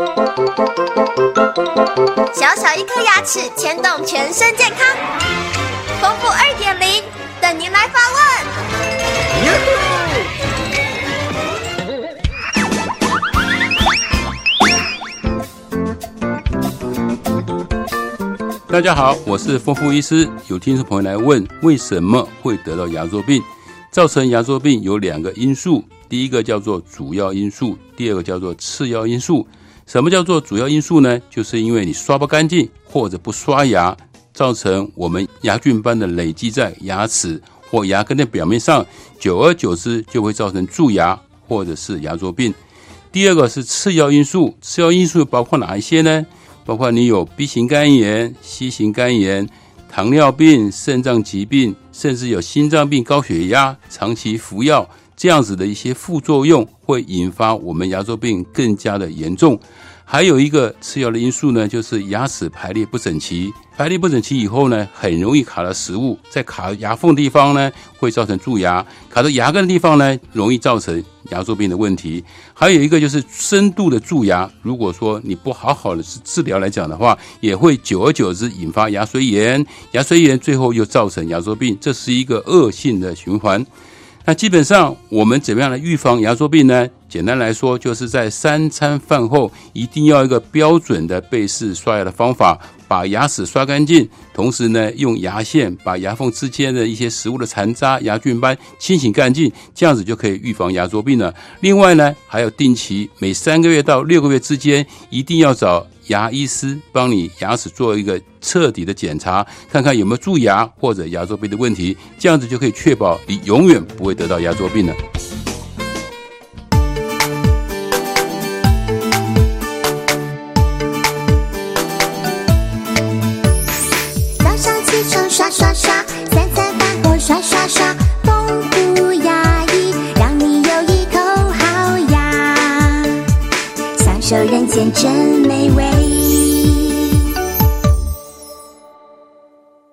小小一颗牙齿牵动全身健康，丰富二点零等您来发问。大家好，我是丰富医师。有听众朋友来问，为什么会得到牙周病？造成牙周病有两个因素，第一个叫做主要因素，第二个叫做次要因素。什么叫做主要因素呢？就是因为你刷不干净或者不刷牙，造成我们牙菌斑的累积在牙齿或牙根的表面上，久而久之就会造成蛀牙或者是牙周病。第二个是次要因素，次要因素包括哪一些呢？包括你有 B 型肝炎、C 型肝炎、糖尿病、肾脏疾病，甚至有心脏病、高血压，长期服药。这样子的一些副作用会引发我们牙周病更加的严重。还有一个次要的因素呢，就是牙齿排列不整齐。排列不整齐以后呢，很容易卡到食物，在卡牙缝的地方呢，会造成蛀牙；卡到牙根的地方呢，容易造成牙周病的问题。还有一个就是深度的蛀牙，如果说你不好好的治疗来讲的话，也会久而久之引发牙髓炎，牙髓炎最后又造成牙周病，这是一个恶性的循环。那基本上，我们怎么样来预防牙周病呢？简单来说，就是在三餐饭后一定要一个标准的背式刷牙的方法，把牙齿刷干净，同时呢，用牙线把牙缝之间的一些食物的残渣、牙菌斑清洗干净，这样子就可以预防牙周病了。另外呢，还有定期每三个月到六个月之间，一定要找。牙医师帮你牙齿做一个彻底的检查，看看有没有蛀牙或者牙周病的问题，这样子就可以确保你永远不会得到牙周病了。早上起床刷刷刷，三餐饭后刷刷刷，丰富牙医让你有一口好牙，享受人间真美味。